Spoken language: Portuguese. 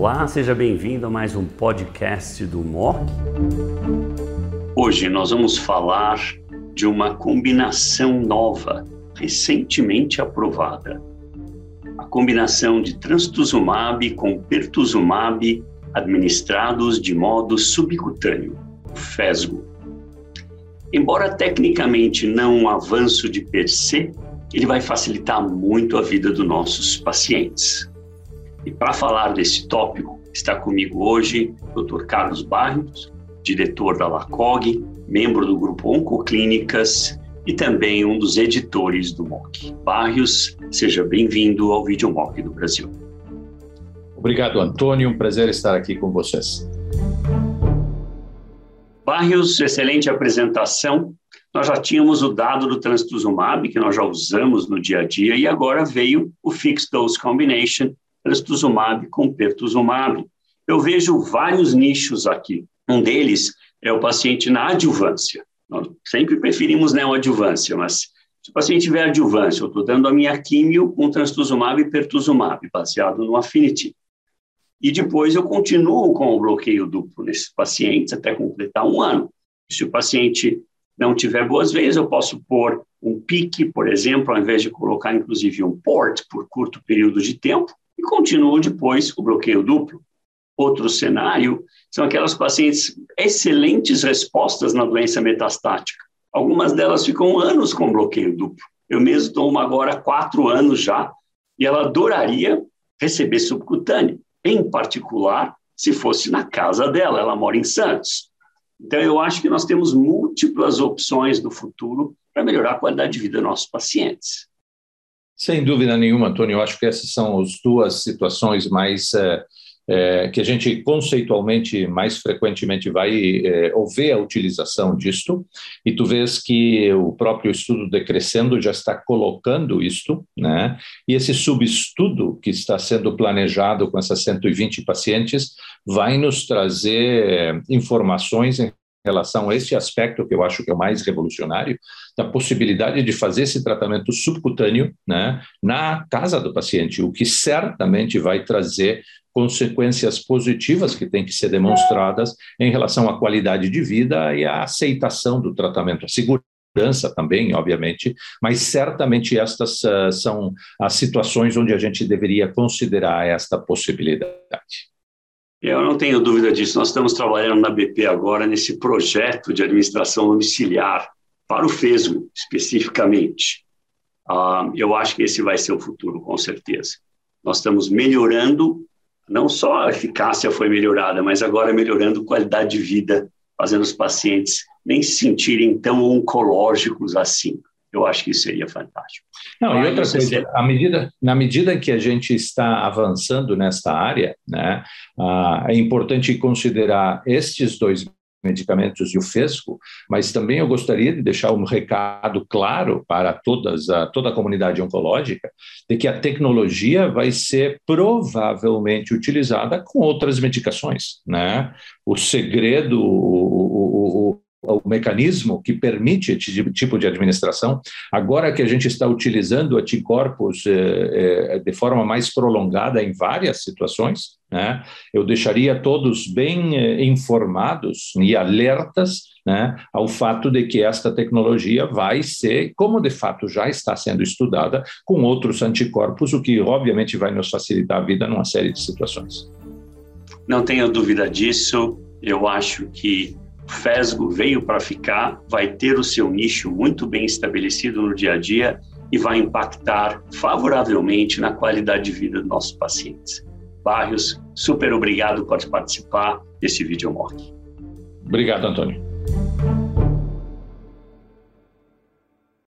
Olá, seja bem-vindo a mais um podcast do MOC. Hoje nós vamos falar de uma combinação nova, recentemente aprovada. A combinação de trastuzumab com pertuzumab administrados de modo subcutâneo, FESGO. Embora tecnicamente não um avanço de per se, ele vai facilitar muito a vida dos nossos pacientes. E para falar desse tópico, está comigo hoje o Dr. Carlos Barros, diretor da LACOG, membro do grupo Oncoclínicas e também um dos editores do MOC. Barrios, seja bem-vindo ao Vídeo MOC do Brasil. Obrigado, Antônio. Um prazer estar aqui com vocês. Barrios, excelente apresentação. Nós já tínhamos o dado do trastuzumab, que nós já usamos no dia a dia, e agora veio o Fixed Dose Combination, trastuzumab com pertuzumab. Eu vejo vários nichos aqui. Um deles é o paciente na adjuvância. Nós sempre preferimos neoadjuvância, mas se o paciente tiver adjuvância, eu estou dando a minha químio com trastuzumab e pertuzumab, baseado no Affinity. E depois eu continuo com o bloqueio duplo nesses pacientes até completar um ano. Se o paciente não tiver boas vezes, eu posso pôr um pique, por exemplo, ao invés de colocar inclusive um port por curto período de tempo, e continuo depois o bloqueio duplo. Outro cenário são aquelas pacientes excelentes respostas na doença metastática. Algumas delas ficam anos com bloqueio duplo. Eu mesmo tomo agora quatro anos já, e ela adoraria receber subcutâneo, em particular se fosse na casa dela, ela mora em Santos. Então, eu acho que nós temos múltiplas opções no futuro para melhorar a qualidade de vida dos nossos pacientes. Sem dúvida nenhuma, Antônio, eu acho que essas são as duas situações mais é, é, que a gente conceitualmente mais frequentemente vai é, ouvir a utilização disto, e tu vês que o próprio estudo decrescendo já está colocando isto, né? E esse subestudo que está sendo planejado com essas 120 pacientes vai nos trazer informações em relação a esse aspecto que eu acho que é o mais revolucionário, da possibilidade de fazer esse tratamento subcutâneo né, na casa do paciente, o que certamente vai trazer consequências positivas que têm que ser demonstradas em relação à qualidade de vida e à aceitação do tratamento, a segurança também, obviamente, mas certamente estas uh, são as situações onde a gente deveria considerar esta possibilidade. Eu não tenho dúvida disso. Nós estamos trabalhando na BP agora nesse projeto de administração domiciliar para o FESO, especificamente. Uh, eu acho que esse vai ser o futuro, com certeza. Nós estamos melhorando, não só a eficácia foi melhorada, mas agora melhorando a qualidade de vida, fazendo os pacientes nem se sentirem tão oncológicos assim. Eu acho que seria fantástico. Não, e outra coisa, à medida, na medida que a gente está avançando nesta área, né, ah, é importante considerar estes dois medicamentos e o FESCO, mas também eu gostaria de deixar um recado claro para todas a, toda a comunidade oncológica de que a tecnologia vai ser provavelmente utilizada com outras medicações, né? O segredo, o, o, o mecanismo que permite esse tipo de administração. Agora que a gente está utilizando anticorpos eh, eh, de forma mais prolongada em várias situações, né, eu deixaria todos bem eh, informados e alertas né, ao fato de que esta tecnologia vai ser, como de fato já está sendo estudada, com outros anticorpos, o que obviamente vai nos facilitar a vida numa série de situações. Não tenho dúvida disso. Eu acho que FESGO veio para ficar, vai ter o seu nicho muito bem estabelecido no dia a dia e vai impactar favoravelmente na qualidade de vida dos nossos pacientes. Barrios, super obrigado por participar desse vídeo. Obrigado, Antônio.